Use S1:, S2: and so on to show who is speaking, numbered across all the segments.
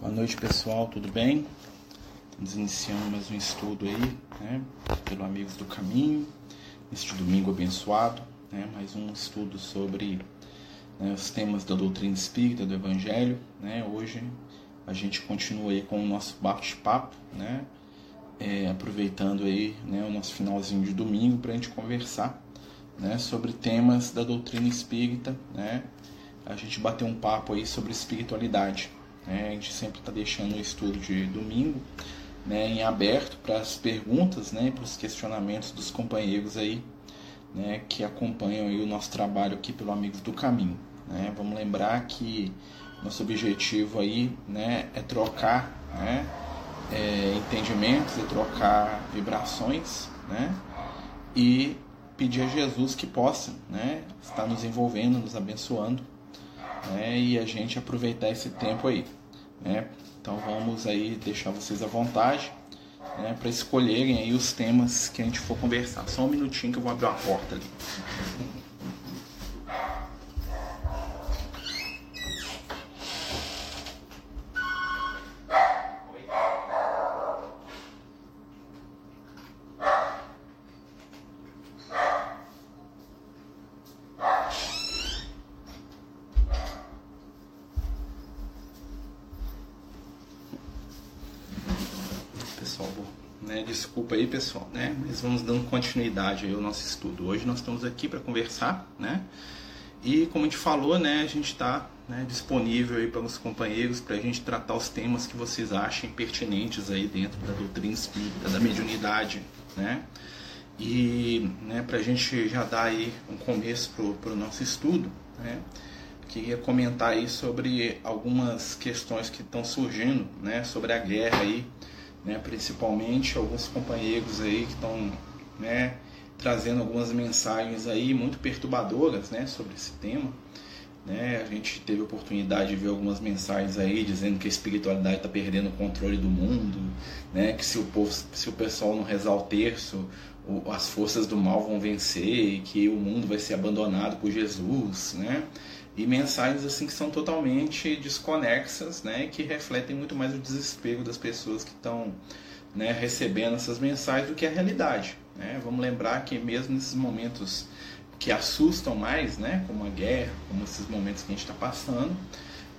S1: Boa noite pessoal, tudo bem? Estamos iniciando mais um estudo aí, né, pelo Amigos do Caminho, este domingo abençoado, né, mais um estudo sobre né, os temas da doutrina espírita, do Evangelho, né, hoje a gente continua aí com o nosso bate-papo, né, é, aproveitando aí né, o nosso finalzinho de domingo para a gente conversar né, sobre temas da doutrina espírita, né, a gente bater um papo aí sobre espiritualidade. Né? A gente sempre está deixando o estudo de domingo né, em aberto para as perguntas né, para os questionamentos dos companheiros aí né, que acompanham aí o nosso trabalho aqui pelo Amigos do Caminho. Né? Vamos lembrar que nosso objetivo aí né, é trocar né, é, entendimentos, é trocar vibrações né, e pedir a Jesus que possa né, estar nos envolvendo, nos abençoando né, e a gente aproveitar esse tempo aí. Né? Então vamos aí deixar vocês à vontade né, para escolherem aí os temas que a gente for conversar. Só um minutinho que eu vou abrir uma porta ali. Desculpa aí, pessoal, né? Mas vamos dando continuidade ao nosso estudo. Hoje nós estamos aqui para conversar, né? E como a gente falou, né, a gente está né, disponível aí para os companheiros para a gente tratar os temas que vocês achem pertinentes aí dentro da doutrina espírita, da mediunidade, né? E né, para a gente já dar aí um começo para o nosso estudo, né? Queria comentar aí sobre algumas questões que estão surgindo, né? Sobre a guerra aí né, principalmente alguns companheiros aí que estão né, trazendo algumas mensagens aí muito perturbadoras né, sobre esse tema. Né? A gente teve a oportunidade de ver algumas mensagens aí dizendo que a espiritualidade está perdendo o controle do mundo, né? que se o, povo, se o pessoal não rezar o terço, as forças do mal vão vencer que o mundo vai ser abandonado por Jesus. Né? E mensagens assim que são totalmente desconexas, né, que refletem muito mais o desespero das pessoas que estão né, recebendo essas mensagens do que a realidade. Né? Vamos lembrar que mesmo nesses momentos que assustam mais, né, como a guerra, como esses momentos que a gente está passando,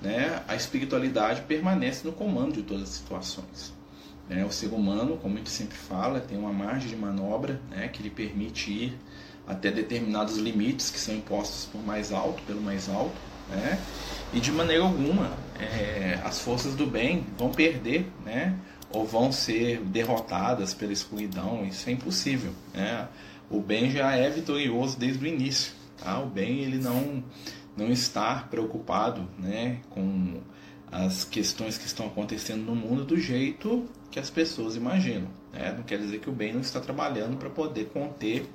S1: né, a espiritualidade permanece no comando de todas as situações. Né? O ser humano, como a gente sempre fala, tem uma margem de manobra né, que lhe permite ir até determinados limites que são impostos por mais alto, pelo mais alto, né? E de maneira alguma é, as forças do bem vão perder, né? Ou vão ser derrotadas pela escuridão. Isso é impossível, né? O bem já é vitorioso desde o início, tá? O bem ele não não está preocupado, né? Com as questões que estão acontecendo no mundo do jeito que as pessoas imaginam. Né? Não quer dizer que o bem não está trabalhando para poder conter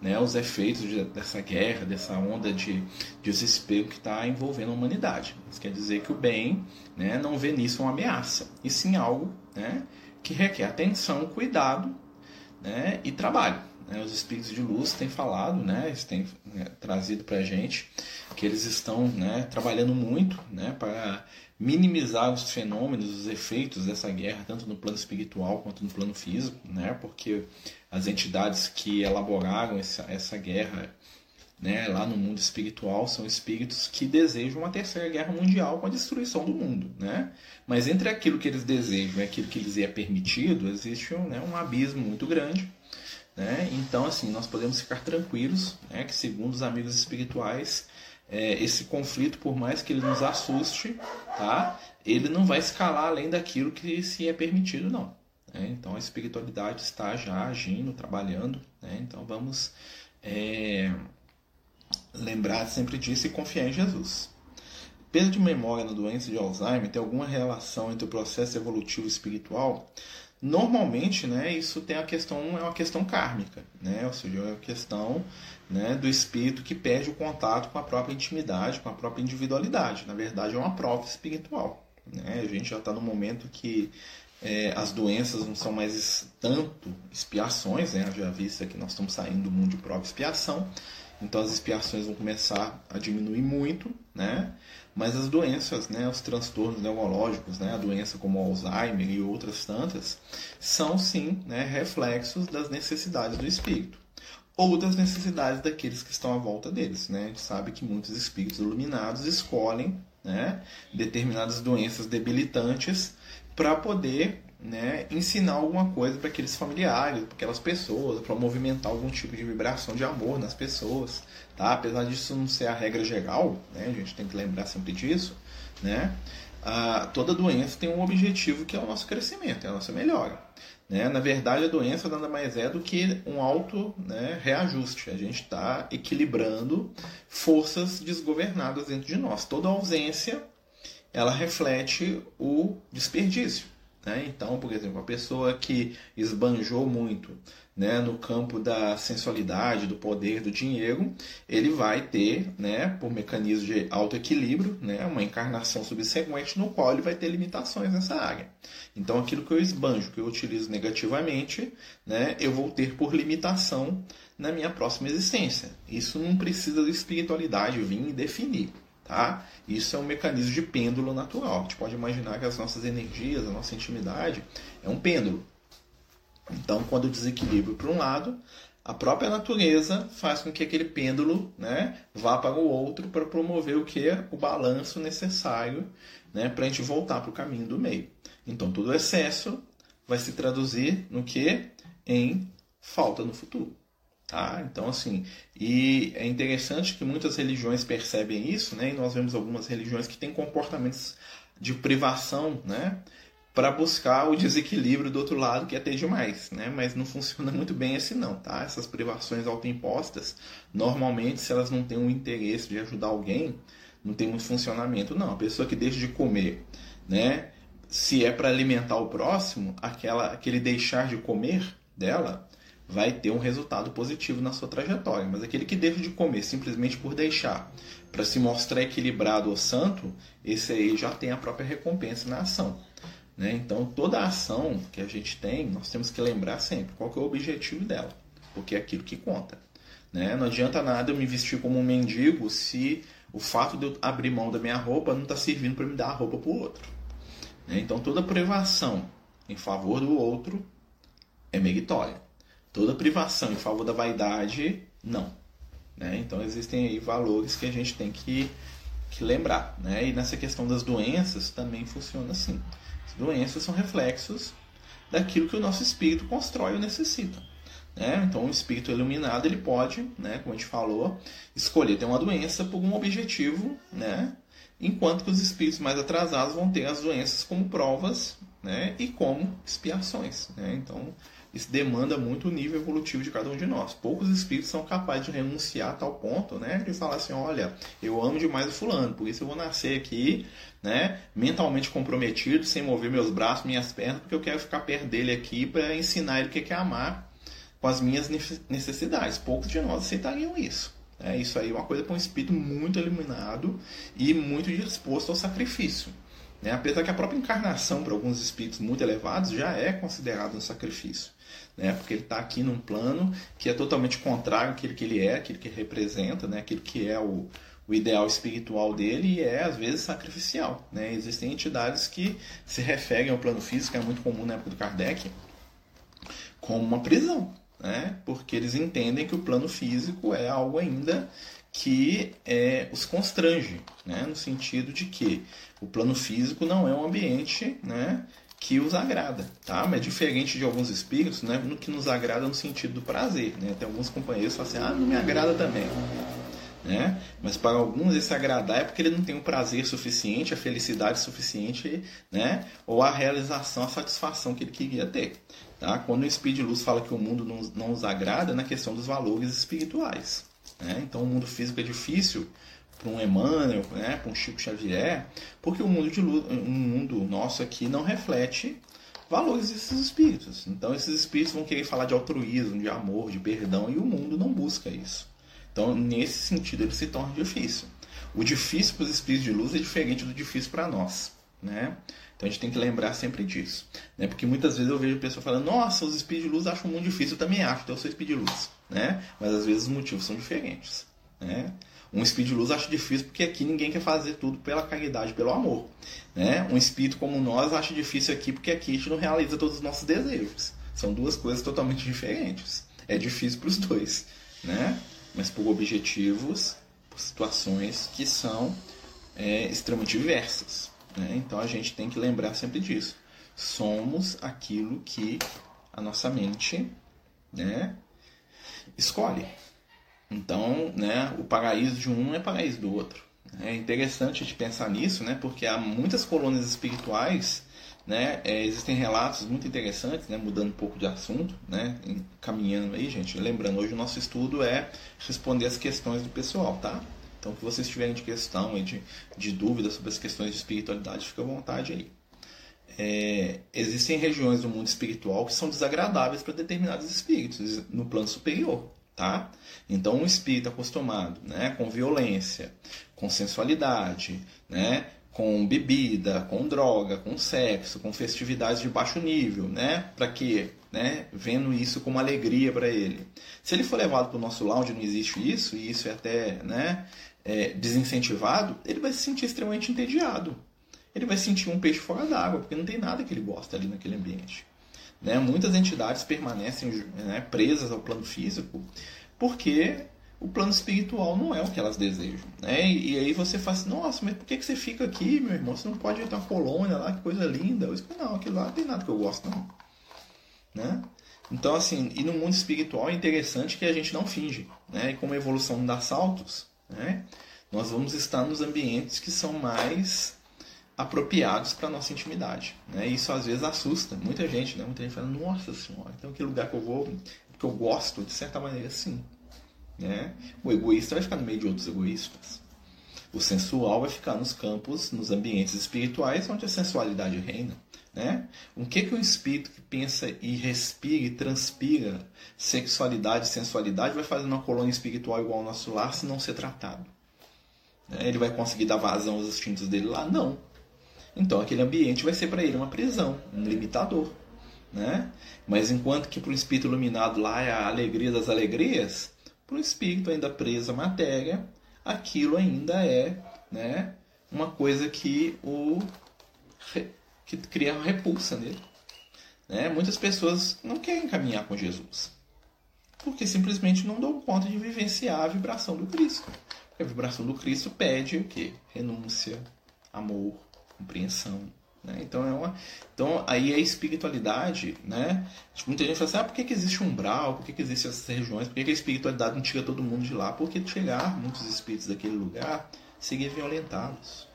S1: né, os efeitos de, dessa guerra, dessa onda de, de desespero que está envolvendo a humanidade. Isso quer dizer que o bem né, não vê nisso uma ameaça, e sim algo né, que requer atenção, cuidado né, e trabalho. Né, os espíritos de luz têm falado, né, eles têm né, trazido para a gente que eles estão né, trabalhando muito né, para minimizar os fenômenos, os efeitos dessa guerra, tanto no plano espiritual quanto no plano físico, né, porque as entidades que elaboraram essa, essa guerra né, lá no mundo espiritual são espíritos que desejam uma terceira guerra mundial com a destruição do mundo. Né? Mas entre aquilo que eles desejam e aquilo que lhes é permitido, existe um, né, um abismo muito grande. Né? Então, assim, nós podemos ficar tranquilos né, que, segundo os amigos espirituais, é, esse conflito, por mais que ele nos assuste, tá? ele não vai escalar além daquilo que se é permitido, não. Né? Então a espiritualidade está já agindo, trabalhando. Né? Então vamos é, lembrar sempre disso e confiar em Jesus. Perda de memória na doença de Alzheimer tem alguma relação entre o processo evolutivo espiritual? Normalmente, né, isso tem a questão é uma questão kármica, né, ou seja, é uma questão né, do espírito que perde o contato com a própria intimidade, com a própria individualidade. Na verdade, é uma prova espiritual. Né? A gente já está no momento que é, as doenças não são mais tanto expiações, né? já visto que nós estamos saindo do mundo de prova expiação, então as expiações vão começar a diminuir muito, né? Mas as doenças, né, os transtornos neurológicos, né, a doença como Alzheimer e outras tantas, são sim né, reflexos das necessidades do espírito ou das necessidades daqueles que estão à volta deles. Né? A gente sabe que muitos espíritos iluminados escolhem né, determinadas doenças debilitantes para poder né, ensinar alguma coisa para aqueles familiares, para aquelas pessoas, para movimentar algum tipo de vibração de amor nas pessoas. Tá? Apesar disso não ser a regra geral, né, a gente tem que lembrar sempre disso, né? Ah, toda doença tem um objetivo que é o nosso crescimento, é a nossa melhora. Né? Na verdade, a doença nada mais é do que um alto né, reajuste. A gente está equilibrando forças desgovernadas dentro de nós. Toda ausência ela reflete o desperdício. Né? Então, por exemplo, a pessoa que esbanjou muito né, no campo da sensualidade, do poder, do dinheiro, ele vai ter, né, por mecanismo de autoequilíbrio, né, uma encarnação subsequente no qual ele vai ter limitações nessa área. Então, aquilo que eu esbanjo, que eu utilizo negativamente, né, eu vou ter por limitação na minha próxima existência. Isso não precisa de espiritualidade vir e definir. Tá? Isso é um mecanismo de pêndulo natural. A gente pode imaginar que as nossas energias, a nossa intimidade é um pêndulo. Então, quando desequilibra para um lado, a própria natureza faz com que aquele pêndulo né, vá para o outro para promover o que o balanço necessário né, para a gente voltar para o caminho do meio. Então, todo excesso vai se traduzir no que? Em falta no futuro. Tá? Então, assim, e é interessante que muitas religiões percebem isso, né? E nós vemos algumas religiões que têm comportamentos de privação, né? para buscar o desequilíbrio do outro lado, que é ter demais, né? Mas não funciona muito bem assim não, tá? Essas privações autoimpostas, normalmente, se elas não têm um interesse de ajudar alguém, não tem muito funcionamento, não. A pessoa que deixa de comer, né? Se é para alimentar o próximo, aquela, aquele deixar de comer dela vai ter um resultado positivo na sua trajetória. Mas aquele que deixa de comer simplesmente por deixar, para se mostrar equilibrado ou santo, esse aí já tem a própria recompensa na ação. Né? Então, toda ação que a gente tem, nós temos que lembrar sempre qual é o objetivo dela, porque é aquilo que conta. Né? Não adianta nada eu me vestir como um mendigo se o fato de eu abrir mão da minha roupa não está servindo para me dar a roupa para o outro. Né? Então, toda privação em favor do outro é meritória. Toda privação em favor da vaidade, não. Né? Então, existem aí valores que a gente tem que, que lembrar. Né? E nessa questão das doenças também funciona assim doenças são reflexos daquilo que o nosso espírito constrói ou necessita. Né? Então, o espírito iluminado ele pode, né, como a gente falou, escolher ter uma doença por um objetivo, né? enquanto que os espíritos mais atrasados vão ter as doenças como provas né, e como expiações. Né? Então, isso demanda muito o nível evolutivo de cada um de nós. Poucos espíritos são capazes de renunciar a tal ponto, né? De falar assim, olha, eu amo demais o fulano, por isso eu vou nascer aqui, né? Mentalmente comprometido, sem mover meus braços, minhas pernas, porque eu quero ficar perto dele aqui para ensinar ele o que é amar com as minhas necessidades. Poucos de nós aceitariam isso. É isso aí é uma coisa para um espírito muito iluminado e muito disposto ao sacrifício. Né? Apesar que a própria encarnação para alguns espíritos muito elevados já é considerado um sacrifício né? Porque ele está aqui num plano que é totalmente contrário àquilo que ele é, aquilo que representa, né? Aquilo que é o, o ideal espiritual dele e é às vezes sacrificial, né? Existem entidades que se referem ao plano físico, é muito comum na época do Kardec, como uma prisão, né? Porque eles entendem que o plano físico é algo ainda que é, os constrange, né? no sentido de que o plano físico não é um ambiente né, que os agrada, tá? Mas é diferente de alguns espíritos, né? No que nos agrada no sentido do prazer, né? Tem alguns companheiros que falam assim, ah, não me agrada também, né? Mas para alguns esse agradar é porque ele não tem o prazer suficiente, a felicidade suficiente, né? Ou a realização, a satisfação que ele queria ter, tá? Quando o Espírito de Luz fala que o mundo não, não nos agrada, é na questão dos valores espirituais, né? Então o mundo físico é difícil para um Emmanuel, né, para um Chico Xavier, porque o mundo, de, o mundo nosso aqui não reflete valores desses espíritos. Então esses espíritos vão querer falar de altruísmo, de amor, de perdão, e o mundo não busca isso. Então, nesse sentido, ele se torna difícil. O difícil para os espíritos de luz é diferente do difícil para nós. Né? Então a gente tem que lembrar sempre disso. Né? Porque muitas vezes eu vejo pessoas falando, nossa, os espíritos de luz acham muito difícil, eu também acho, então eu sou espírito de luz. né? Mas às vezes os motivos são diferentes, né? Um espírito de luz acha difícil porque aqui ninguém quer fazer tudo pela caridade, pelo amor. Né? Um espírito como nós acha difícil aqui porque aqui a gente não realiza todos os nossos desejos. São duas coisas totalmente diferentes. É difícil para os dois, né? mas por objetivos, por situações que são é, extremamente diversas. Né? Então a gente tem que lembrar sempre disso. Somos aquilo que a nossa mente né, escolhe. Então, né, o paraíso de um é paraíso do outro. É interessante a gente pensar nisso, né, porque há muitas colônias espirituais, né, é, existem relatos muito interessantes, né, mudando um pouco de assunto, né, caminhando aí, gente. Lembrando, hoje o nosso estudo é responder as questões do pessoal, tá? Então, se vocês tiverem de questão e de, de dúvida sobre as questões de espiritualidade, fica à vontade aí. É, existem regiões do mundo espiritual que são desagradáveis para determinados espíritos no plano superior tá? Então, um espírito acostumado, né, com violência, com sensualidade, né, com bebida, com droga, com sexo, com festividades de baixo nível, né? Para quê? Né? Vendo isso como alegria para ele. Se ele for levado para o nosso lounge não existe isso, e isso é até né, é, desincentivado, ele vai se sentir extremamente entediado. Ele vai sentir um peixe fora d'água, porque não tem nada que ele gosta ali naquele ambiente. Né? Muitas entidades permanecem né, presas ao plano físico porque o plano espiritual não é o que elas desejam. Né? E, aí você fala assim, nossa, mas por que, que você fica aqui, meu irmão? Você não pode ir uma colônia lá, que coisa linda. Eu disse, não, aquilo lá não tem nada que eu gosto, não. Né? Então, assim, e no mundo espiritual é interessante que a gente não finge. Né? E como a evolução não dá saltos, né? nós vamos estar nos ambientes que são mais apropriados para nossa intimidade. Né? Isso às vezes assusta muita gente, né? Muita gente fala, nossa senhora, então que lugar que eu vou, que eu gosto, de certa maneira, sim. Né? O egoísta vai ficar no meio de outros egoístas. O sensual vai ficar nos campos, nos ambientes espirituais, onde a sensualidade reina. Né? O que, que um espírito que pensa e respira e transpira sexualidade e sensualidade vai fazer numa colônia espiritual igual ao nosso lar se não ser tratado? Né? Ele vai conseguir dar vazão aos instintos dele lá? Não. Então aquele ambiente vai ser para ele uma prisão, um limitador. Né? Mas enquanto que para o espírito iluminado lá é a alegria das alegrias, para o espírito ainda preso à matéria, aquilo ainda é né, uma coisa que o que cria uma repulsa nele. Né? Muitas pessoas não querem caminhar com Jesus porque simplesmente não dão conta de vivenciar a vibração do Cristo. Porque a vibração do Cristo pede o quê? Renúncia, amor, compreensão. Né? Então, é uma, então, aí a espiritualidade, né? Tipo, muita gente fala assim, ah, por que, que existe umbral? Por que, que existem essas regiões? Por que, que a espiritualidade não tira todo mundo de lá? Porque chegar muitos espíritos daquele lugar seria violentá-los.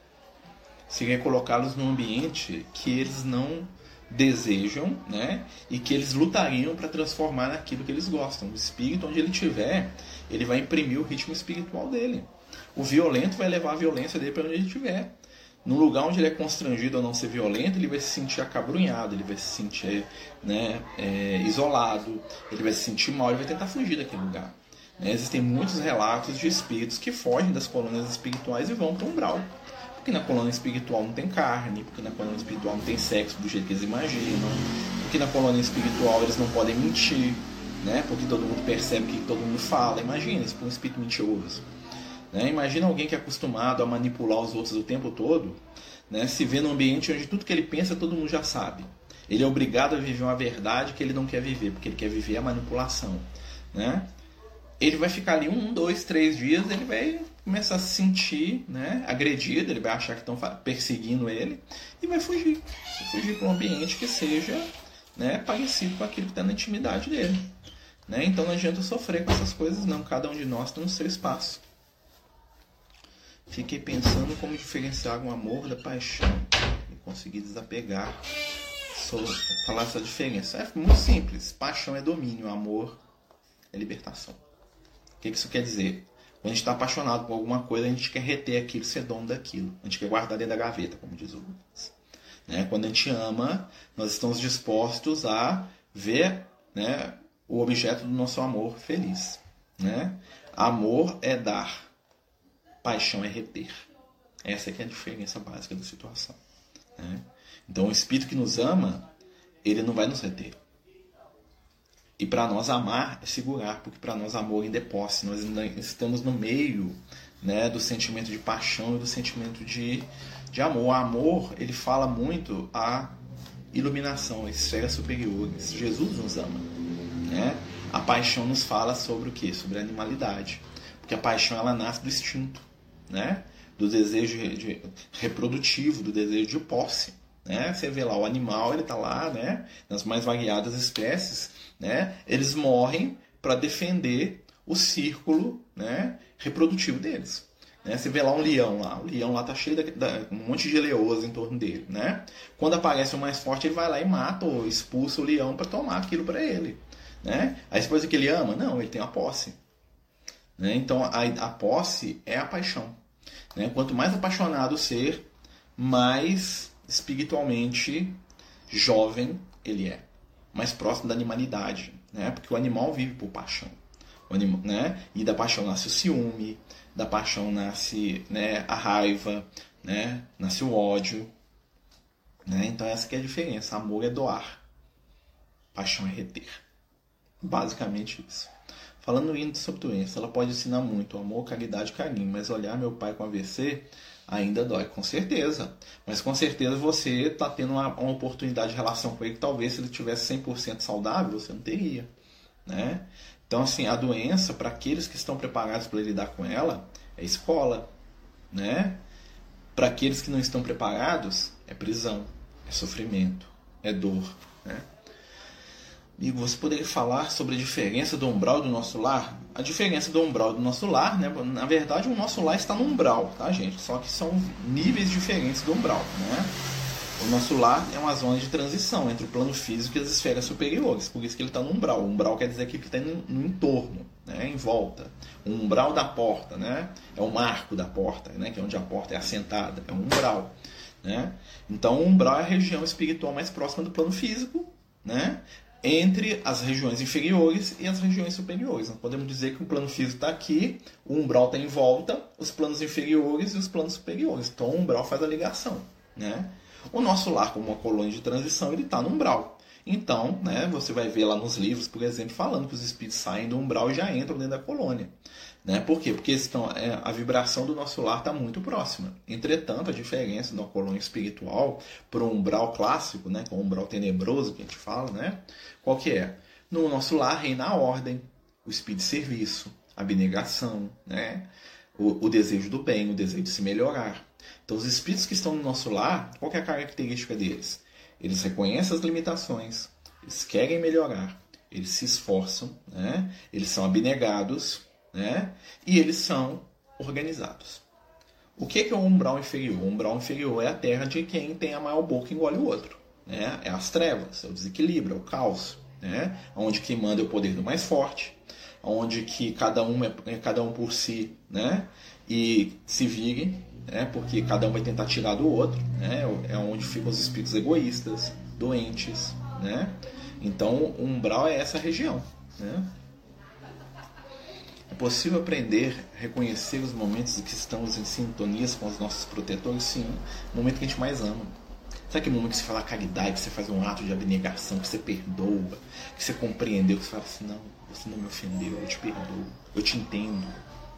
S1: Seria colocá-los num ambiente que eles não desejam, né? E que eles lutariam para transformar naquilo que eles gostam. O espírito, onde ele estiver, ele vai imprimir o ritmo espiritual dele. O violento vai levar a violência dele para onde ele estiver. No lugar onde ele é constrangido a não ser violento, ele vai se sentir acabrunhado, ele vai se sentir né, é, isolado, ele vai se sentir mal, ele vai tentar fugir daquele lugar. Né? Existem muitos relatos de espíritos que fogem das colônias espirituais e vão para um umbral. Porque na colônia espiritual não tem carne, porque na colônia espiritual não tem sexo do jeito que eles imaginam, porque na colônia espiritual eles não podem mentir, né? porque todo mundo percebe o que todo mundo fala. Imagina para um espírito mentiroso. Né? Imagina alguém que é acostumado a manipular os outros o tempo todo, né? se vê num ambiente onde tudo que ele pensa todo mundo já sabe. Ele é obrigado a viver uma verdade que ele não quer viver, porque ele quer viver a manipulação. Né? Ele vai ficar ali um, dois, três dias, ele vai começar a se sentir né, agredido, ele vai achar que estão perseguindo ele e vai fugir. Vai fugir para um ambiente que seja né, parecido com aquilo que está na intimidade dele. Né? Então não adianta sofrer com essas coisas, não. Cada um de nós tem o seu espaço. Fiquei pensando como diferenciar o amor da paixão e conseguir desapegar. Falar essa diferença. É muito simples. Paixão é domínio, amor é libertação. O que isso quer dizer? Quando a gente está apaixonado por alguma coisa, a gente quer reter aquilo, ser dono daquilo. A gente quer guardar dentro da gaveta, como diz o Lucas. Né? Quando a gente ama, nós estamos dispostos a ver né, o objeto do nosso amor feliz. Né? Amor é dar paixão é reter. Essa é, é a diferença básica da situação. Né? Então, o Espírito que nos ama, ele não vai nos reter. E para nós amar é segurar, porque para nós amor ainda é posse. Nós ainda estamos no meio né, do sentimento de paixão e do sentimento de, de amor. O amor, ele fala muito a iluminação, a esferas superiores. Jesus nos ama. Né? A paixão nos fala sobre o que? Sobre a animalidade. Porque a paixão ela nasce do instinto, né? do desejo de, reprodutivo, do desejo de posse. Né? Você vê lá o animal, ele está lá, né? nas mais variadas espécies, né? eles morrem para defender o círculo né? reprodutivo deles. Né? Você vê lá um leão lá, o leão lá tá cheio de um monte de leoas em torno dele, né? Quando aparece o mais forte, ele vai lá e mata ou expulsa o leão para tomar aquilo para ele, né? Aí depois que ele ama, não, ele tem a posse, né? Então a, a posse é a paixão, né? Quanto mais apaixonado ser, mais espiritualmente jovem ele é, mais próximo da animalidade, né? Porque o animal vive por paixão, animal, né? E da paixão nasce o ciúme, da paixão nasce né, a raiva, né? nasce o ódio. Né? Então essa que é a diferença. Amor é doar, paixão é reter. Basicamente isso. Falando ainda sobre doença, ela pode ensinar muito amor, caridade, carinho, mas olhar meu pai com AVC ainda dói, com certeza. Mas com certeza você está tendo uma, uma, oportunidade de relação com ele que talvez se ele tivesse 100% saudável, você não teria. Né? Então, assim, a doença, para aqueles que estão preparados para lidar com ela, é escola, né? Para aqueles que não estão preparados, é prisão, é sofrimento, é dor, né? Amigo, você poderia falar sobre a diferença do umbral do nosso lar? A diferença do umbral do nosso lar, né? Na verdade, o nosso lar está no umbral, tá, gente? Só que são níveis diferentes do umbral, né? O nosso lar é uma zona de transição entre o plano físico e as esferas superiores, por isso que ele está no umbral. O umbral quer dizer que está no, no, entorno, né, em volta. O umbral da porta, né, é o marco da porta, né, que é onde a porta é assentada, é um umbral. Né? Então, o umbral é a região espiritual mais próxima do plano físico, né, entre as regiões inferiores e as regiões superiores. Nós podemos dizer que o plano físico está aqui, o umbral está em volta, os planos inferiores e os planos superiores. Então, o umbral faz a ligação. Né? O nosso lar, como uma colônia de transição, ele está no umbral. Então, né, você vai ver lá nos livros, por exemplo, falando que os espíritos saem do umbral e já entram dentro da colônia. Né? Por quê? Porque estão, é, a vibração do nosso lar está muito próxima. Entretanto, a diferença da colônia espiritual para o umbral clássico, né, com o umbral tenebroso que a gente fala, né, qual que é? No nosso lar reina a ordem, o espírito de serviço, a abnegação, né, o, o desejo do bem, o desejo de se melhorar. Então, os espíritos que estão no nosso lar, qual é a característica deles? Eles reconhecem as limitações, eles querem melhorar, eles se esforçam, né? eles são abnegados né? e eles são organizados. O que é o umbral inferior? O umbral inferior é a terra de quem tem a maior boca e engole o outro. Né? É as trevas, é o desequilíbrio, é o caos. Né? Onde quem manda é o poder do mais forte, onde que cada um é, é cada um por si, né? E se vire né? porque cada um vai tentar tirar do outro, né? é onde ficam os espíritos egoístas, doentes. Né? Então, o umbral é essa região. Né? É possível aprender reconhecer os momentos em que estamos em sintonia com os nossos protetores? Sim, o momento que a gente mais ama. Sabe aquele momento que você fala caridade, que você faz um ato de abnegação, que você perdoa, que você compreendeu, que você fala assim, não, você não me ofendeu, eu te perdoo, eu te entendo,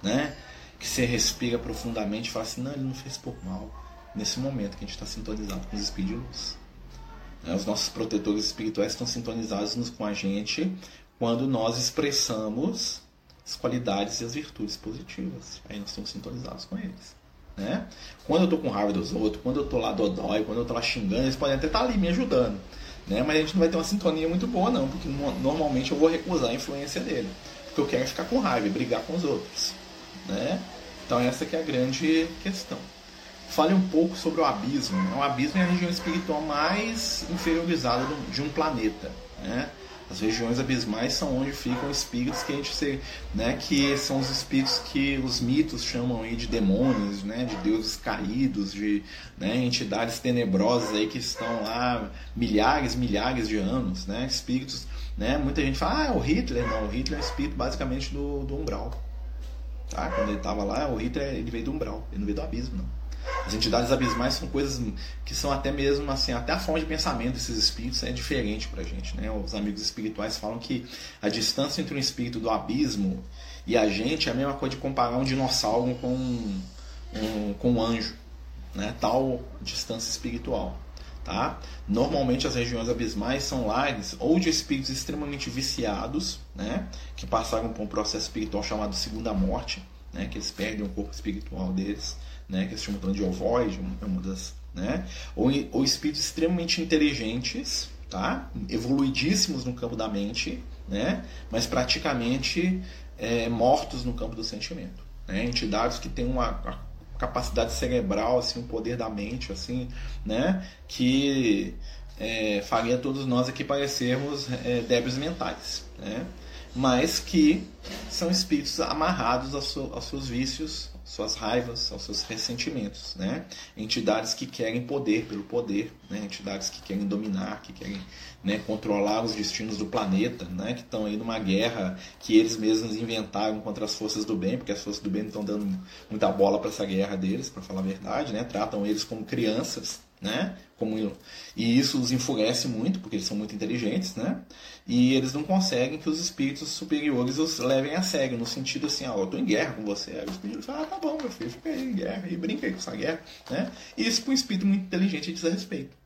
S1: né? que você respira profundamente e fala assim: não, ele não fez por mal. Nesse momento que a gente está sintonizado com os espíritos de. Né, os nossos protetores espirituais estão sintonizados com a gente quando nós expressamos as qualidades e as virtudes positivas. Aí nós estamos sintonizados com eles. Né? Quando eu estou com raiva dos outros, quando eu estou lá dodói, quando eu estou lá xingando, eles podem até estar tá ali me ajudando. Né? Mas a gente não vai ter uma sintonia muito boa, não, porque normalmente eu vou recusar a influência dele. Porque eu quero ficar com raiva e brigar com os outros. Né? Então essa que é a grande questão. Fale um pouco sobre o abismo. O abismo é a região espiritual mais inferiorizada de um planeta. Né? As regiões abismais são onde ficam espíritos que a gente né, que são os espíritos que os mitos chamam aí de demônios, né, de deuses caídos, de né, entidades tenebrosas aí que estão lá milhares, milhares de anos, né, espíritos, né, muita gente fala, ah, é o Hitler, não, o Hitler é o espírito basicamente do, do umbral. Tá? Quando ele estava lá, o Hitler ele veio do umbral, ele não veio do abismo, não. As entidades abismais são coisas que são até mesmo assim, até a forma de pensamento desses espíritos é diferente pra gente, né? Os amigos espirituais falam que a distância entre um espírito do abismo e a gente é a mesma coisa de comparar um dinossauro com um, um, com um anjo, né? Tal distância espiritual. Tá? Normalmente as regiões abismais são lares ou de espíritos extremamente viciados, né? que passaram por um processo espiritual chamado segunda morte, né? que eles perdem o corpo espiritual deles, né? que eles chamam de ovoide, uma das, né? ou, ou espíritos extremamente inteligentes, tá? evoluidíssimos no campo da mente, né? mas praticamente é, mortos no campo do sentimento. Né? Entidades que têm uma capacidade cerebral, assim, o poder da mente, assim, né? Que é, faria todos nós aqui parecermos é, débeis mentais, né? Mas que são espíritos amarrados aos seus vícios, suas raivas, aos seus ressentimentos, né? Entidades que querem poder pelo poder, né? Entidades que querem dominar, que querem né, controlar os destinos do planeta, né? Que estão aí numa guerra que eles mesmos inventaram contra as forças do bem, porque as forças do bem não estão dando muita bola para essa guerra deles, para falar a verdade, né? Tratam eles como crianças, né? Como, e isso os enfurece muito, porque eles são muito inteligentes, né? E eles não conseguem que os espíritos superiores os levem a sério, no sentido assim, ó, eu tô em guerra com você. Aí o espírito fala, ah, tá bom, meu filho, fica aí em guerra, e brinca aí com essa guerra, né? E isso para um espírito muito inteligente diz respeito,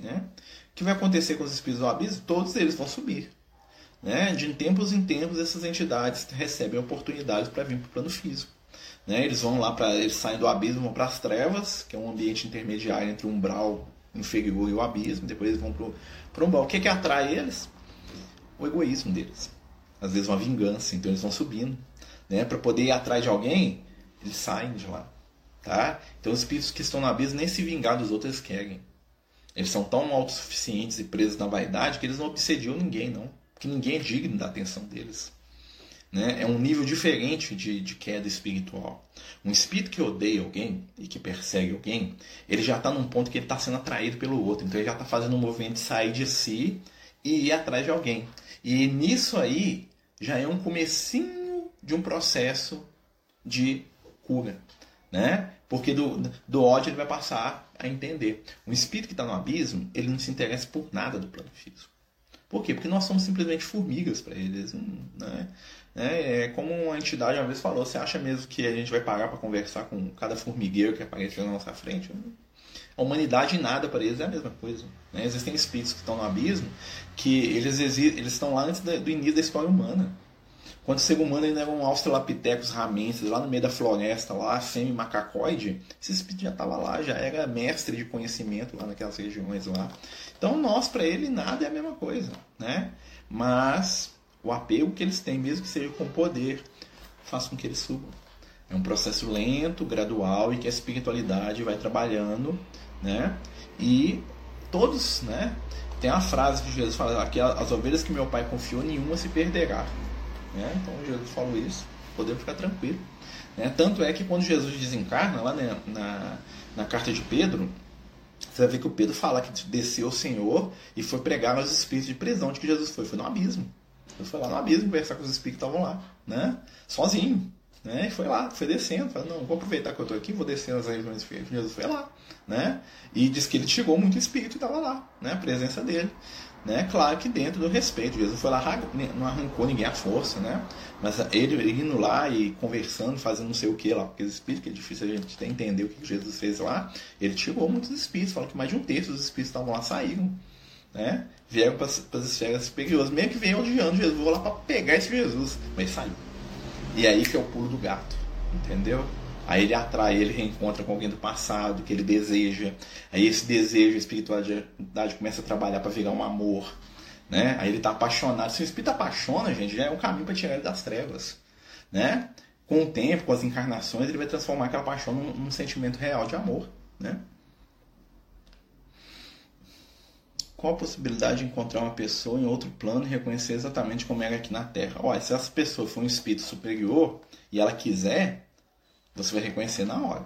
S1: né? O que vai acontecer com os espíritos do abismo? Todos eles vão subir, né? De tempos em tempos essas entidades recebem oportunidades para vir para o plano físico. Né? Eles vão lá para eles saem do abismo, vão para as trevas, que é um ambiente intermediário entre o umbral inferior e o abismo. Depois eles vão para o umbral. O que, que atrai eles? O egoísmo deles. Às vezes uma vingança, então eles vão subindo. Né? Para poder ir atrás de alguém, eles saem de lá. Tá? Então os espíritos que estão no abismo nem se vingar dos outros eles querem. Eles são tão autossuficientes e presos na vaidade que eles não obsediam ninguém, não. Porque ninguém é digno da atenção deles. Né? É um nível diferente de, de queda espiritual. Um espírito que odeia alguém e que persegue alguém, ele já está num ponto que ele está sendo atraído pelo outro. Então ele já está fazendo um movimento de sair de si e ir atrás de alguém. E nisso aí já é um comecinho de um processo de cura. Né? Porque do, do ódio ele vai passar a entender. Um espírito que está no abismo, ele não se interessa por nada do plano físico. Por quê? Porque nós somos simplesmente formigas para eles. Né? É, é, como uma entidade uma vez falou, você acha mesmo que a gente vai parar para conversar com cada formigueiro que apareceu na nossa frente? A humanidade nada para eles é a mesma coisa. Né? Existem espíritos que estão no abismo que eles, eles estão lá antes do início da história humana. Quando o ser humano ainda era um Australopithecus ramenses, lá no meio da floresta, lá, semi-macacoide, esse espírito já estava lá, já era mestre de conhecimento lá naquelas regiões lá. Então, nós, para ele, nada é a mesma coisa, né? Mas o apego que eles têm, mesmo que seja com poder, faz com que eles subam. É um processo lento, gradual e que a espiritualidade vai trabalhando, né? E todos, né? Tem a frase que Jesus fala aqui: as ovelhas que meu pai confiou, nenhuma se perderá. Né? Então Jesus falou isso, podemos ficar tranquilo. Né? Tanto é que quando Jesus desencarna, lá na, na, na carta de Pedro, você vai ver que o Pedro fala que desceu o Senhor e foi pregar aos espíritos de prisão de que Jesus foi. Foi no abismo. Ele foi lá no abismo conversar com os espíritos que estavam lá, né? Sozinho. Né? E foi lá, foi descendo, falou, não, vou aproveitar que eu estou aqui, vou descendo as regiões feias. Jesus foi lá, né? E diz que ele chegou muito espírito e estava lá, né? A presença dele. Né? Claro que dentro do respeito. Jesus foi lá, não arrancou ninguém à força, né? Mas ele indo lá e conversando, fazendo não sei o que lá, porque os espíritos, que é difícil a gente entender o que Jesus fez lá, ele tirou muitos espíritos, falou que mais de um terço dos espíritos estavam lá saíram né? Vieram para as esferas superiores, mesmo que venham odiando Jesus, vou lá para pegar esse Jesus, mas saiu. E aí que é o pulo do gato, entendeu? Aí ele atrai, ele reencontra com alguém do passado que ele deseja. Aí esse desejo, a espiritualidade começa a trabalhar para virar um amor, né? Aí ele está apaixonado. Se o espírito apaixona, gente, já é um caminho para tirar ele das trevas, né? Com o tempo, com as encarnações, ele vai transformar aquela paixão num, num sentimento real de amor, né? qual a possibilidade de encontrar uma pessoa em outro plano e reconhecer exatamente como era aqui na Terra? Olha, se essa pessoa for um espírito superior e ela quiser, você vai reconhecer na hora,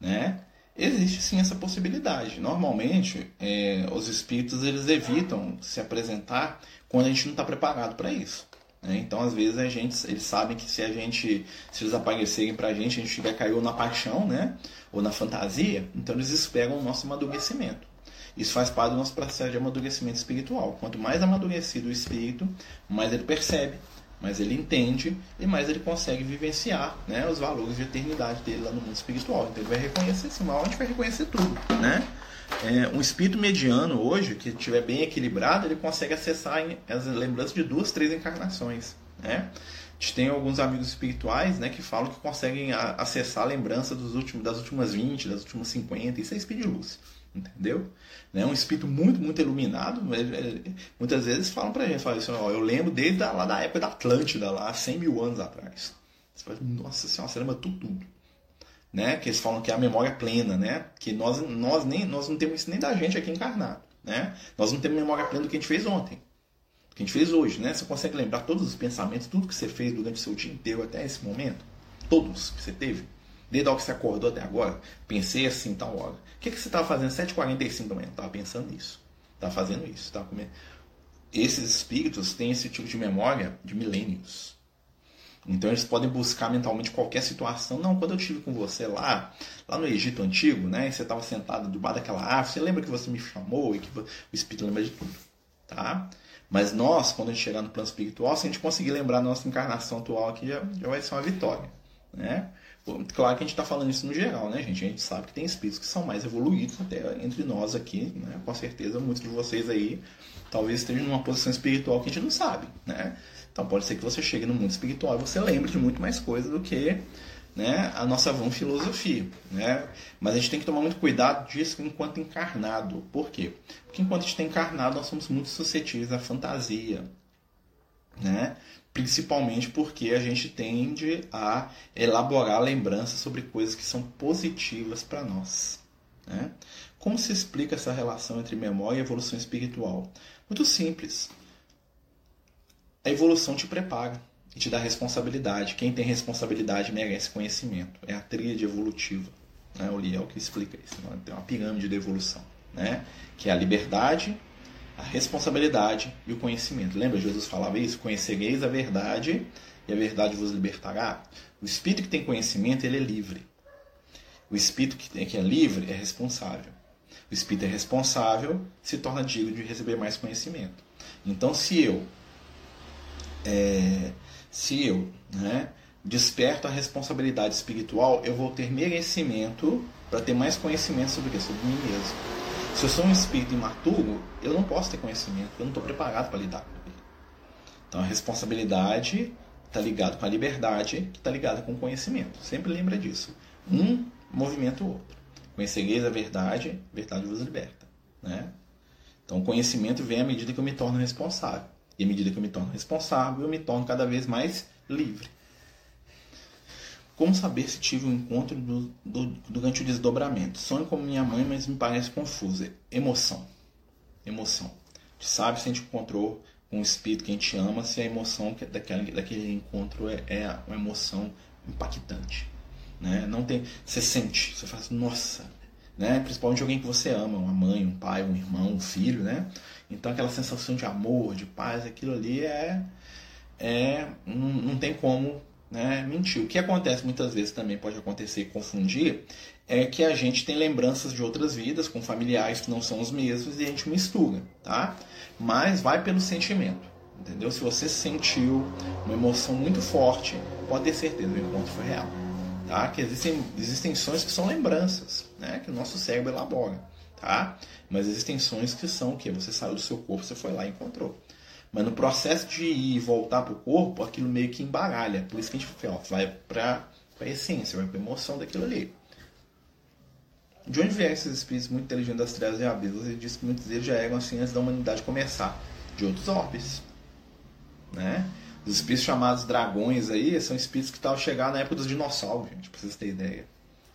S1: né? Existe sim essa possibilidade. Normalmente, é, os espíritos eles evitam se apresentar quando a gente não está preparado para isso, Né? Então, às vezes, a gente, eles sabem que se a gente, se eles aparecerem pra gente, a gente cair ou na paixão, né? Ou na fantasia, então eles esperam o nosso amadurecimento. Isso faz parte do nosso processo de amadurecimento espiritual. Quanto mais amadurecido o espírito, mais ele percebe, mais ele entende e mais ele consegue vivenciar né, os valores de eternidade dele lá no mundo espiritual. Então ele vai reconhecer, uma hora a gente vai reconhecer tudo, né? É, um espírito mediano hoje, que estiver bem equilibrado, ele consegue acessar as lembranças de duas, três encarnações. Né? A gente tem alguns amigos espirituais né, que falam que conseguem acessar a lembrança dos últimos, das últimas 20, das últimas 50. Isso é espírito de luz. Entendeu? Né? Um espírito muito, muito iluminado. Muitas vezes falam pra gente, falam assim, ó, eu lembro desde a, lá da época da Atlântida, lá 100 mil anos atrás. Você fala, nossa senhora, você lembra tudo, tudo né? Que eles falam que é a memória plena, né? Que nós, nós, nem, nós não temos isso nem da gente aqui encarnado, né? Nós não temos memória plena do que a gente fez ontem, do que a gente fez hoje, né? Você consegue lembrar todos os pensamentos, tudo que você fez durante o seu dia inteiro até esse momento? Todos que você teve? Desde a hora que você acordou até agora? Pensei assim, tal hora. O que, que você estava fazendo 7h45 da manhã? Estava pensando nisso. Estava fazendo isso. Estava comendo. Esses espíritos têm esse tipo de memória de milênios. Então eles podem buscar mentalmente qualquer situação. Não, quando eu estive com você lá, lá no Egito Antigo, né? Você estava sentado debaixo daquela árvore, você lembra que você me chamou e que o Espírito lembra de tudo, tá? Mas nós, quando a gente chegar no plano espiritual, se a gente conseguir lembrar da nossa encarnação atual aqui, já, já vai ser uma vitória, né? Claro que a gente está falando isso no geral, né, gente? A gente sabe que tem espíritos que são mais evoluídos até entre nós aqui, né? Com certeza, muitos de vocês aí talvez estejam numa posição espiritual que a gente não sabe, né? Então pode ser que você chegue no mundo espiritual e você lembre de muito mais coisa do que né, a nossa vã filosofia. Né? Mas a gente tem que tomar muito cuidado disso enquanto encarnado. Por quê? Porque enquanto a gente está encarnado, nós somos muito suscetíveis à fantasia. Né? Principalmente porque a gente tende a elaborar lembranças sobre coisas que são positivas para nós. Né? Como se explica essa relação entre memória e evolução espiritual? Muito simples a evolução te prepara e te dá responsabilidade. Quem tem responsabilidade merece conhecimento. É a tríade evolutiva. Né? O Liel que explica isso. Né? Tem uma pirâmide da evolução. Né? Que é a liberdade, a responsabilidade e o conhecimento. Lembra Jesus falava isso? Conhecereis a verdade e a verdade vos libertará. O espírito que tem conhecimento, ele é livre. O espírito que é livre é responsável. O espírito é responsável, se torna digno de receber mais conhecimento. Então, se eu é, se eu né, desperto a responsabilidade espiritual, eu vou ter merecimento para ter mais conhecimento sobre isso, sobre mim mesmo. Se eu sou um espírito imaturo, eu não posso ter conhecimento, eu não estou preparado para lidar com ele. Então a responsabilidade está ligada com a liberdade, que está ligada com o conhecimento. Sempre lembra disso. Um movimento o outro. Conhecereis a verdade, a verdade vos liberta. Né? Então o conhecimento vem à medida que eu me torno responsável. E à medida que eu me torno responsável, eu me torno cada vez mais livre. Como saber se tive um encontro do, do, durante o desdobramento? Sonho como minha mãe, mas me parece confusa. Emoção. Emoção. A gente sabe se a gente encontrou com um espírito que a gente ama, se a emoção que daquele, encontro é, é uma emoção impactante. Né? Não tem, você sente, você fala assim, nossa, né? principalmente alguém que você ama, uma mãe, um pai, um irmão, um filho, né? Então aquela sensação de amor, de paz, aquilo ali é, é não, não tem como né, mentir. O que acontece muitas vezes também pode acontecer confundir é que a gente tem lembranças de outras vidas com familiares que não são os mesmos e a gente mistura, tá? Mas vai pelo sentimento, entendeu? Se você sentiu uma emoção muito forte, pode ter certeza, o encontro foi real, tá? Que existem, existem sonhos que são lembranças, né? Que o nosso cérebro elabora tá? Mas existem sonhos que são o que você saiu do seu corpo, você foi lá e encontrou. Mas no processo de ir e voltar para o corpo, aquilo meio que embaralha. Por isso que a gente ó, vai para a essência, vai para a emoção daquilo ali. De onde vieram esses espíritos muito inteligentes das trevas e abismos? Ele disse que muitos deles já eram assim antes da humanidade começar. De outros orbes. Né? Os espíritos chamados dragões aí são espíritos que estavam chegando na época dos dinossauros, gente, pra vocês terem ideia.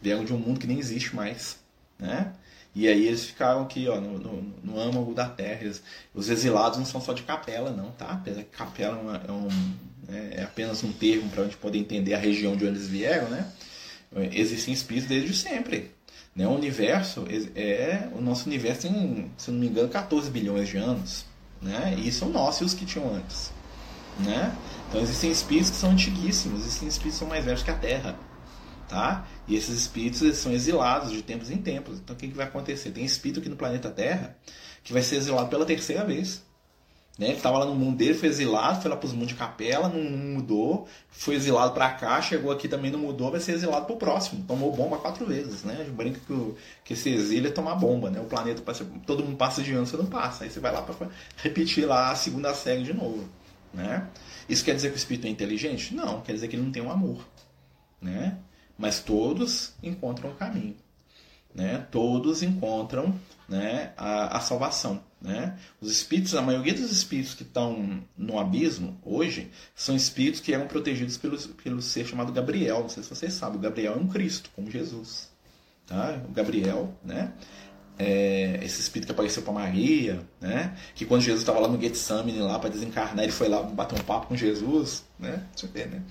S1: Vieram de um mundo que nem existe mais. Né? E aí eles ficaram aqui, ó, no, no, no âmago da terra. Os exilados não são só de capela, não, tá? Apesar que capela é, um, é, é apenas um termo para a gente poder entender a região de onde eles vieram, né? Existem espíritos desde sempre. Né? O universo, é, o nosso universo tem, se não me engano, 14 bilhões de anos. Né? E são nossos os que tinham antes. né? Então existem espíritos que são antiguíssimos, existem espíritos que são mais velhos que a Terra, tá? E esses espíritos eles são exilados de tempos em tempos. Então o que, que vai acontecer? Tem espírito aqui no planeta Terra que vai ser exilado pela terceira vez. Né? Ele estava lá no mundo dele, foi exilado, foi lá para os mundos de capela, não, não mudou, foi exilado para cá, chegou aqui também não mudou, vai ser exilado para o próximo. Tomou bomba quatro vezes, né? A gente brinca que, o, que esse exílio é tomar bomba, né? O planeta passa, todo mundo passa de ano, você não passa. Aí você vai lá para repetir lá a segunda série de novo, né? Isso quer dizer que o espírito é inteligente? Não, quer dizer que ele não tem um amor, né? Mas todos encontram o caminho, né? Todos encontram né, a, a salvação. Né? Os espíritos, a maioria dos espíritos que estão no abismo hoje são espíritos que eram protegidos pelo, pelo ser chamado Gabriel. Não sei se vocês sabem, o Gabriel é um Cristo, como Jesus. Tá? O Gabriel, né? É, esse espírito que apareceu para Maria, né? Que quando Jesus estava lá no Getsemane lá para desencarnar, ele foi lá bater um papo com Jesus, né? Deixa eu ver, né?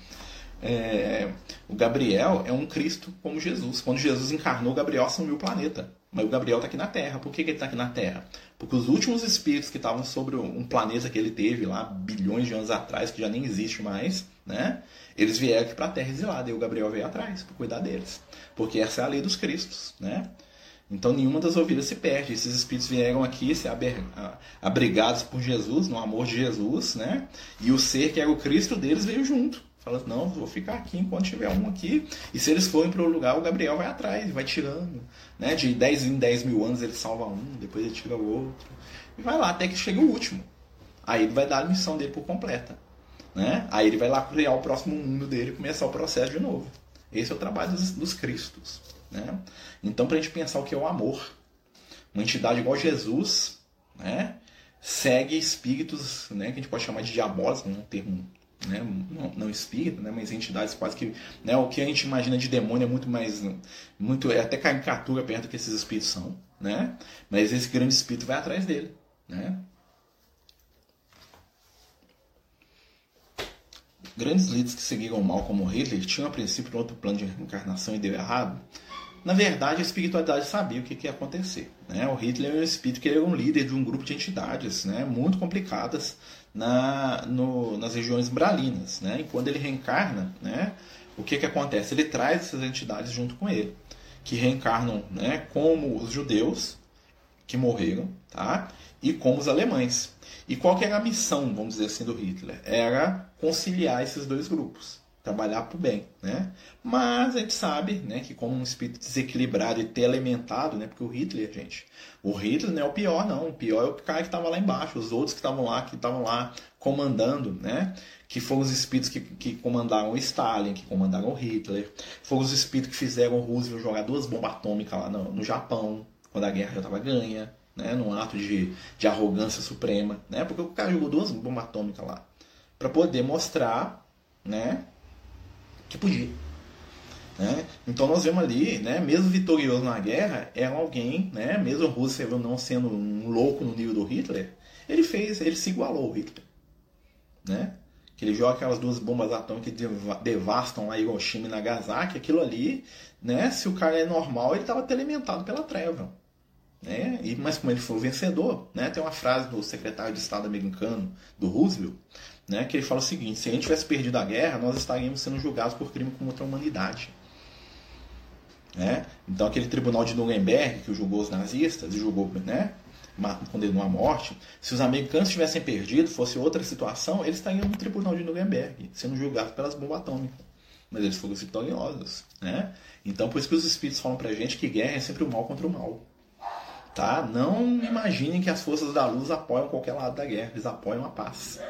S1: É, o Gabriel é um Cristo como Jesus. Quando Jesus encarnou, Gabriel assumiu o planeta. Mas o Gabriel está aqui na Terra. Por que, que ele está aqui na Terra? Porque os últimos espíritos que estavam sobre um planeta que ele teve lá bilhões de anos atrás, que já nem existe mais, né? Eles vieram aqui para a Terra exilada e o Gabriel veio atrás para cuidar deles. Porque essa é a lei dos Cristos, né? Então nenhuma das ovelhas se perde. Esses espíritos vieram aqui ser abrigados por Jesus, no amor de Jesus, né? E o ser que era o Cristo deles veio junto. Fala, não, vou ficar aqui enquanto tiver um aqui. E se eles forem para o lugar, o Gabriel vai atrás, vai tirando. Né? De 10 em 10 mil anos ele salva um, depois ele tira o outro. E vai lá até que chega o último. Aí ele vai dar a missão dele por completa. Né? Aí ele vai lá criar o próximo mundo dele e começar o processo de novo. Esse é o trabalho dos, dos Cristos. Né? Então, para a gente pensar o que é o amor, uma entidade igual Jesus né? segue espíritos né? que a gente pode chamar de diabólicos, um termo né, não, não espírito, né, mas entidades quase que, né, o que a gente imagina de demônio é muito mais, muito é até caricatura perto do que esses espíritos são, né? Mas esse grande espírito vai atrás dele, né? Grandes líderes que seguiram mal como Hitler tinham a princípio um outro plano de reencarnação e deu errado. Na verdade, a espiritualidade sabia o que, ia acontecer. Né? O Hitler era um espírito que era um líder de um grupo de entidades né? muito complicadas, na, no, nas regiões bralinas. Né? E quando ele reencarna, né, o que, que acontece? Ele traz essas entidades junto com ele, que reencarnam né, como os judeus que morreram tá? e como os alemães. E qual que era a missão, vamos dizer assim, do Hitler? Era conciliar esses dois grupos trabalhar para o bem, né? Mas a gente sabe, né, que como um espírito desequilibrado e telementado, né, porque o Hitler, gente, o Hitler não é o pior não, o pior é o cara que estava lá embaixo, os outros que estavam lá, que estavam lá comandando, né, que foram os espíritos que, que comandaram o Stalin, que comandaram o Hitler, foram os espíritos que fizeram o Roosevelt jogar duas bombas atômicas lá no, no Japão, quando a guerra já estava ganha, né, num ato de, de arrogância suprema, né, porque o cara jogou duas bombas atômicas lá, para poder mostrar, né, que podia. Né? Então nós vemos ali, né, mesmo vitorioso na guerra, era alguém, né, mesmo Roosevelt não sendo um louco no nível do Hitler, ele fez, ele se igualou ao Hitler. Né? Que ele joga aquelas duas bombas atômicas que devastam a Hiroshima e Nagasaki, aquilo ali, né, se o cara é normal, ele estava telementado pela treva. Né? E, mas como ele foi o vencedor, né? tem uma frase do secretário de Estado americano, do Roosevelt, né, que ele fala o seguinte: se a gente tivesse perdido a guerra, nós estaríamos sendo julgados por crime contra a humanidade. Né? Então, aquele tribunal de Nuremberg que julgou os nazistas e julgou, né, condenou à morte, se os americanos tivessem perdido, fosse outra situação, eles estariam no tribunal de Nuremberg, sendo julgados pelas bombas atômicas. Mas eles foram vitoriosos. Né? Então, por isso que os espíritos falam pra gente que guerra é sempre o mal contra o mal. Tá? Não imaginem que as forças da luz apoiam qualquer lado da guerra, eles apoiam a paz.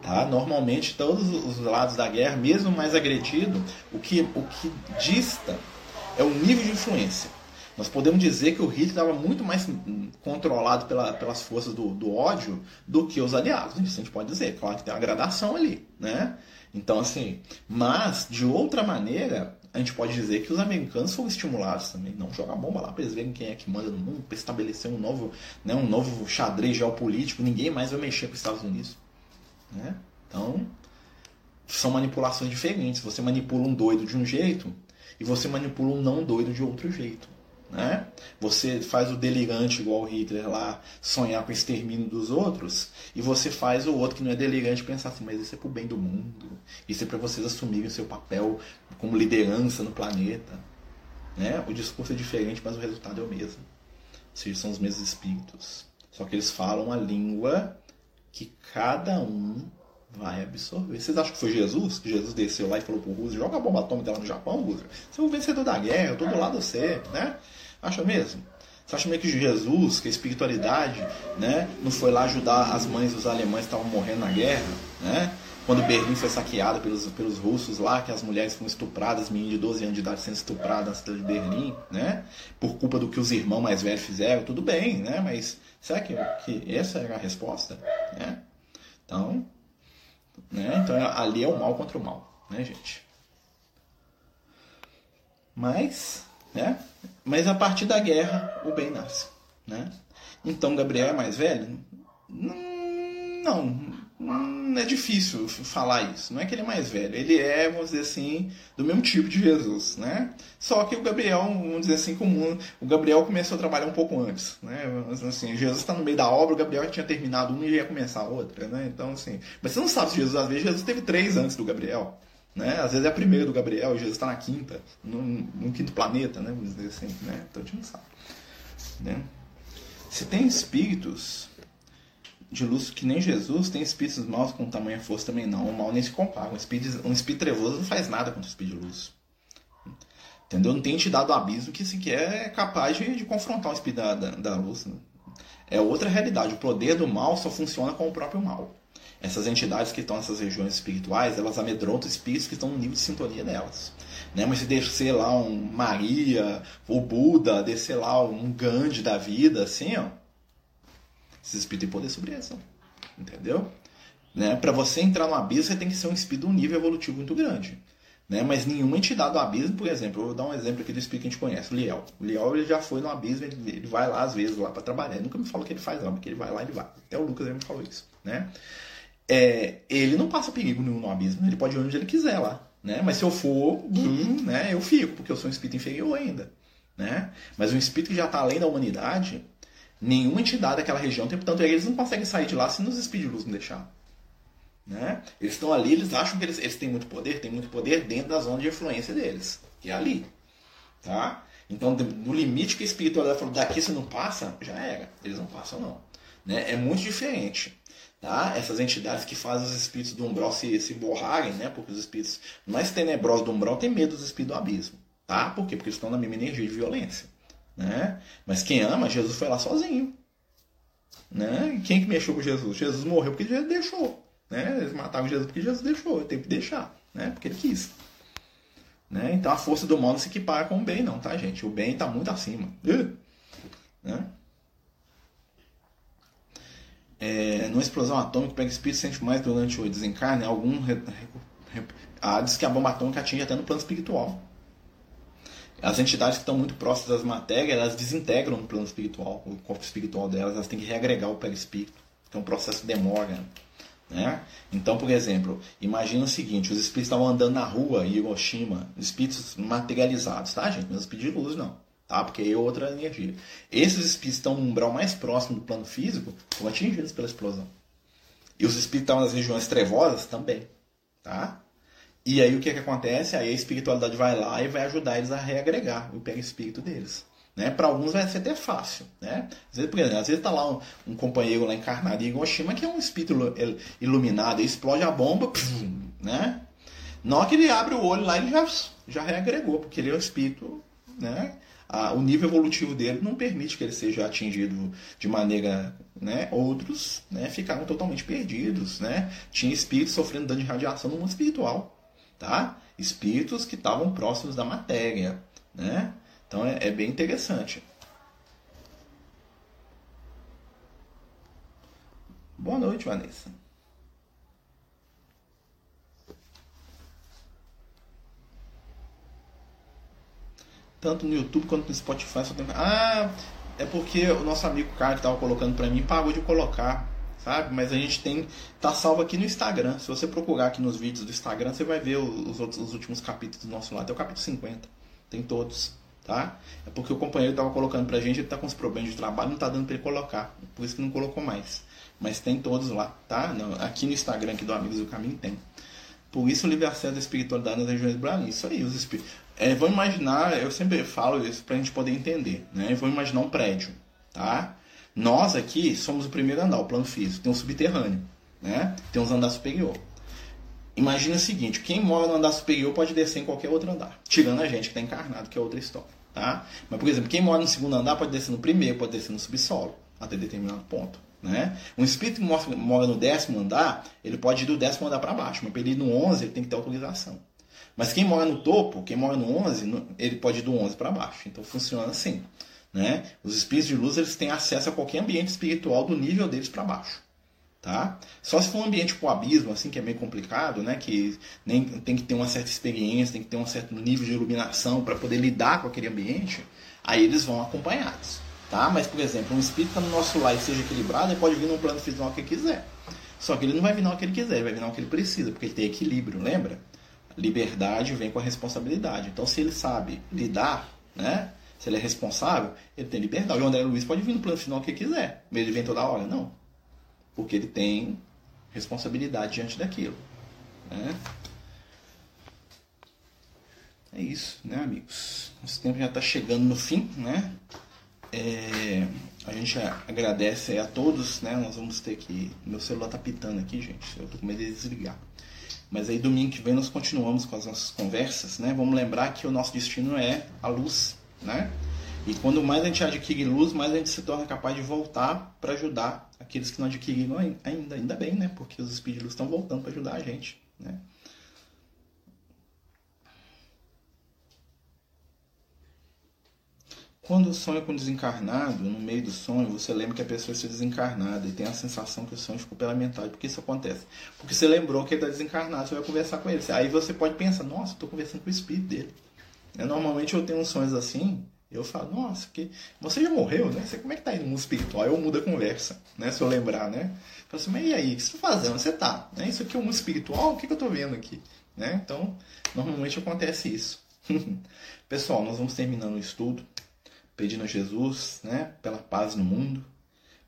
S1: Tá? Normalmente, todos os lados da guerra, mesmo mais agredido, o que, o que dista é o nível de influência. Nós podemos dizer que o Hitler estava muito mais controlado pela, pelas forças do, do, ódio do que os aliados. Isso a gente pode dizer. Claro que tem uma gradação ali, né? Então, assim, mas de outra maneira, a gente pode dizer que os americanos foram estimulados também. Não jogar bomba lá para eles verem quem é que manda no mundo, para estabelecer um novo, né, um novo xadrez geopolítico. Ninguém mais vai mexer com os Estados Unidos. Né? Então, são manipulações diferentes. Você manipula um doido de um jeito e você manipula um não doido de outro jeito. Né? Você faz o delirante igual o Hitler lá, sonhar com o extermínio dos outros, e você faz o outro que não é delirante pensar assim, mas isso é pro bem do mundo, isso é para vocês assumirem o seu papel como liderança no planeta. Né? O discurso é diferente, mas o resultado é o mesmo. Ou seja, são os mesmos espíritos. Só que eles falam a língua que cada um vai absorver. Vocês acham que foi Jesus? Que Jesus desceu lá e falou pro Rússia, joga a bomba atômica lá no Japão, Rússia. Você é o vencedor da guerra, eu tô do lado você, né? Acha mesmo? Você acha mesmo que Jesus, que a espiritualidade, né, não foi lá ajudar as mães dos alemães que estavam morrendo na guerra, né? Quando Berlim foi saqueada pelos, pelos russos lá, que as mulheres foram estupradas, meninas de 12 anos de idade sendo estupradas na cidade de Berlim, né? Por culpa do que os irmãos mais velhos fizeram, tudo bem, né? Mas será que, que essa era a resposta? Né? Então, né? Então ali é o mal contra o mal, né, gente? Mas, né? Mas a partir da guerra o bem nasce, né? Então Gabriel é mais velho? Não, não é difícil falar isso. Não é que ele é mais velho, ele é, vamos dizer assim, do mesmo tipo de Jesus, né? Só que o Gabriel, vamos dizer assim, comum, o Gabriel começou a trabalhar um pouco antes, né? Assim, Jesus está no meio da obra, o Gabriel já tinha terminado uma e ia começar a outra, né? Então, assim, mas você não sabe se Jesus, às vezes, Jesus teve três antes do Gabriel. Né? Às vezes é a primeira do Gabriel, Jesus está na quinta, no, no, quinto planeta, né? Vamos dizer assim, né? Então a gente não sabe. Né? Se tem espíritos de luz que nem Jesus, tem espíritos maus com tamanha força também não. O mal nem se compara. Um espírito, um espírito trevoso não faz nada contra o espírito de luz. Entendeu? Não tem entidade do abismo que sequer é capaz de, de confrontar o espírito da, da, da luz. Né? É outra realidade. O poder do mal só funciona com o próprio mal. Essas entidades que estão nessas regiões espirituais, elas amedrontam espíritos que estão no nível de sintonia delas. Né? Mas se descer lá um Maria, o Buda, descer lá um Gandhi da vida, assim, ó, esses espíritos têm poder sobre isso. Entendeu? Né? Para você entrar no abismo, você tem que ser um espírito de um nível evolutivo muito grande. Né? Mas nenhuma entidade do abismo, por exemplo, eu vou dar um exemplo aqui do espírito que a gente conhece, o Liel. O Liel ele já foi no abismo, ele, ele vai lá às vezes lá para trabalhar. Ele nunca me falou que ele faz, não, porque ele vai lá e ele vai. Até o Lucas ele me falou isso. Né? É, ele não passa perigo nenhum no abismo, ele pode ir onde ele quiser lá. Né? Mas se eu for, hum, né, eu fico, porque eu sou um espírito inferior ainda. Né? Mas um espírito que já está além da humanidade, nenhuma entidade daquela região tem, portanto, eles não conseguem sair de lá se nos espíritos de luz não deixar. Né? Eles estão ali, eles acham que eles, eles têm muito poder, têm muito poder dentro da zona de influência deles, que é ali. Tá? Então, no limite que o espírito falou, daqui você não passa, já era. Eles não passam, não. Né? É muito diferente. Tá? Essas entidades que fazem os espíritos do umbral se, se borrarem, né? porque os espíritos mais tenebrosos do umbral têm medo dos espíritos do abismo. Tá? Por quê? Porque estão na mesma energia de violência. Né? Mas quem ama, Jesus foi lá sozinho. Né? E quem que mexeu com Jesus? Jesus morreu porque Jesus deixou. Né? Eles mataram Jesus porque Jesus deixou. Teve que deixar. Né? Porque ele quis. Né? Então a força do mal não se equipara com o bem, não, tá, gente? O bem está muito acima. Né? É, numa explosão atômica, pega espírito sente mais durante o desencarne. Algum. Ah, diz que a bomba atômica atinge até no plano espiritual as entidades que estão muito próximas das matérias, elas desintegram no plano espiritual, o corpo espiritual delas, elas têm que reagregar o perispírito, que é um processo que demora. Né? Então, por exemplo, imagina o seguinte: os espíritos estavam andando na rua em Hiroshima, espíritos materializados, tá, gente? Não é espíritos de luz, não, tá? Porque é outra energia. Esses espíritos estão no umbral mais próximo do plano físico, foram atingidos pela explosão. E os espíritos estavam nas regiões trevosas também, tá? E aí o que, que acontece? Aí a espiritualidade vai lá e vai ajudar eles a reagregar o perispírito deles. Né? Para alguns vai ser até fácil. Né? Às vezes, está lá um, um, companheiro lá encarnado em Hiroshima que é um espírito iluminado, explode a bomba, pum, né? Na hora que ele abre o olho lá, ele já, já reagregou, porque ele é um espírito, né? A, o nível evolutivo dele não permite que ele seja atingido de maneira. Né? Outros né, ficaram totalmente perdidos. Né? Tinha espíritos sofrendo dano de radiação no mundo espiritual tá? Espíritos que estavam próximos da matéria, né? Então é, é bem interessante. Boa noite, Vanessa. Tanto no YouTube quanto no Spotify só tem. Ah, é porque o nosso amigo Caio que estava colocando para mim parou de colocar sabe? Mas a gente tem tá salvo aqui no Instagram. Se você procurar aqui nos vídeos do Instagram, você vai ver os outros os últimos capítulos do nosso lado. Até o capítulo 50. Tem todos, tá? É porque o companheiro estava colocando pra gente, ele tá com os problemas de trabalho, não tá dando para ele colocar. Por isso que não colocou mais. Mas tem todos lá, tá? aqui no Instagram aqui do Amigos do Caminho tem. Por isso o livre acesso da espiritualidade nas regiões do Brasil. Isso aí, os espíritos. É, vou imaginar, eu sempre falo isso pra gente poder entender, né? Vou imaginar um prédio, tá? Nós aqui somos o primeiro andar, o plano físico. Tem um subterrâneo, né? Tem uns andares superior. Imagina o seguinte, quem mora no andar superior pode descer em qualquer outro andar, tirando a gente que está encarnado, que é outra história, tá? Mas, por exemplo, quem mora no segundo andar pode descer no primeiro, pode descer no subsolo, até determinado ponto. Né? Um espírito que mora, mora no décimo andar, ele pode ir do décimo andar para baixo, mas para ele ir no 11, ele tem que ter autorização. Mas quem mora no topo, quem mora no 11, ele pode ir do 11 para baixo. Então funciona assim. Né? Os espíritos de luz eles têm acesso a qualquer ambiente espiritual do nível deles para baixo. Tá? Só se for um ambiente com abismo, assim, que é meio complicado, né? Que nem tem que ter uma certa experiência, tem que ter um certo nível de iluminação para poder lidar com aquele ambiente, aí eles vão acompanhados. Tá? Mas, por exemplo, um espírito está no nosso lar e seja equilibrado, ele pode vir num plano físico que ele quiser. Só que ele não vai vir no que ele quiser, ele vai vir no que ele precisa, porque ele tem equilíbrio, lembra? Liberdade vem com a responsabilidade. Então, se ele sabe lidar, né? Se ele é responsável, ele tem liberdade. O André Luiz pode vir no plano final que quiser. Mas ele vem toda hora? Não. Porque ele tem responsabilidade diante daquilo. Né? É isso, né, amigos? Nosso tempo já está chegando no fim, né? É, a gente agradece a todos, né? Nós vamos ter que. Meu celular tá pitando aqui, gente. Eu tô com medo de desligar. Mas aí domingo que vem nós continuamos com as nossas conversas, né? Vamos lembrar que o nosso destino é a luz, né? E quando mais a gente adquire luz, mais a gente se torna capaz de voltar para ajudar aqueles que não adquiriram ainda. Ainda bem, né? Porque os espíritos estão voltando para ajudar a gente, né? Quando sonha com desencarnado, no meio do sonho, você lembra que a pessoa está desencarnada e tem a sensação que o sonho ficou pela metade. Por que isso acontece? Porque você lembrou que ele está desencarnado, você vai conversar com ele. Aí você pode pensar, nossa, estou conversando com o espírito dele. É, normalmente eu tenho sonhos assim, eu falo, nossa, que você já morreu, né? Você, como é que tá aí no mundo espiritual? Eu mudo a conversa, né? Se eu lembrar, né? Eu falo assim, mas e aí, o que você tá fazendo? Você tá, né? Isso aqui é o mundo espiritual? O que, que eu tô vendo aqui? Né? Então, normalmente acontece isso. Pessoal, nós vamos terminando o estudo pedindo a Jesus, né, pela paz no mundo,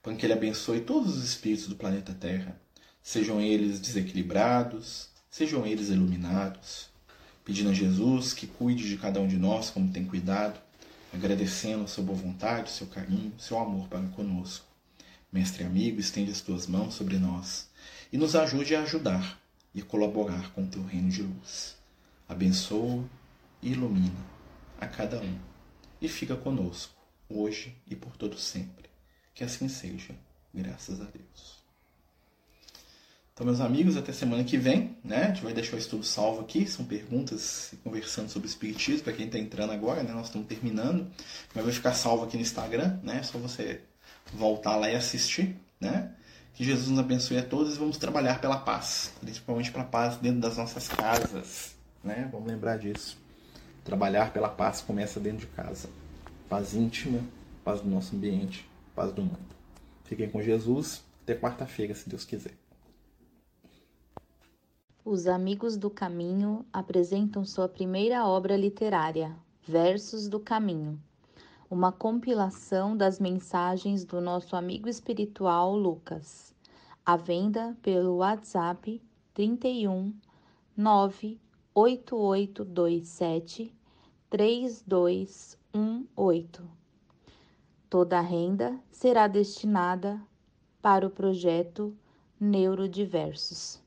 S1: para que ele abençoe todos os espíritos do planeta Terra, sejam eles desequilibrados, sejam eles iluminados, pedindo a Jesus que cuide de cada um de nós como tem cuidado, agradecendo a sua boa vontade, seu carinho, seu amor para conosco. Mestre amigo, estende as tuas mãos sobre nós e nos ajude a ajudar e a colaborar com o teu reino de luz. Abençoa e ilumina a cada um e fica conosco, hoje e por todo sempre. Que assim seja, graças a Deus. Então, meus amigos, até semana que vem, né? A gente vai deixar o estudo salvo aqui, são perguntas conversando sobre espiritismo, para quem está entrando agora, né? Nós estamos terminando, mas vai ficar salvo aqui no Instagram, né? É só você voltar lá e assistir, né? Que Jesus nos abençoe a todos e vamos trabalhar pela paz, principalmente pela paz dentro das nossas casas, né? Vamos lembrar disso. Trabalhar pela paz começa dentro de casa. Paz íntima, paz do nosso ambiente, paz do mundo. Fiquem com Jesus. Até quarta-feira, se Deus quiser.
S2: Os Amigos do Caminho apresentam sua primeira obra literária, Versos do Caminho, uma compilação das mensagens do nosso amigo espiritual Lucas, à venda pelo WhatsApp 31 9 8827 3218. Toda a renda será destinada para o projeto Neurodiversos.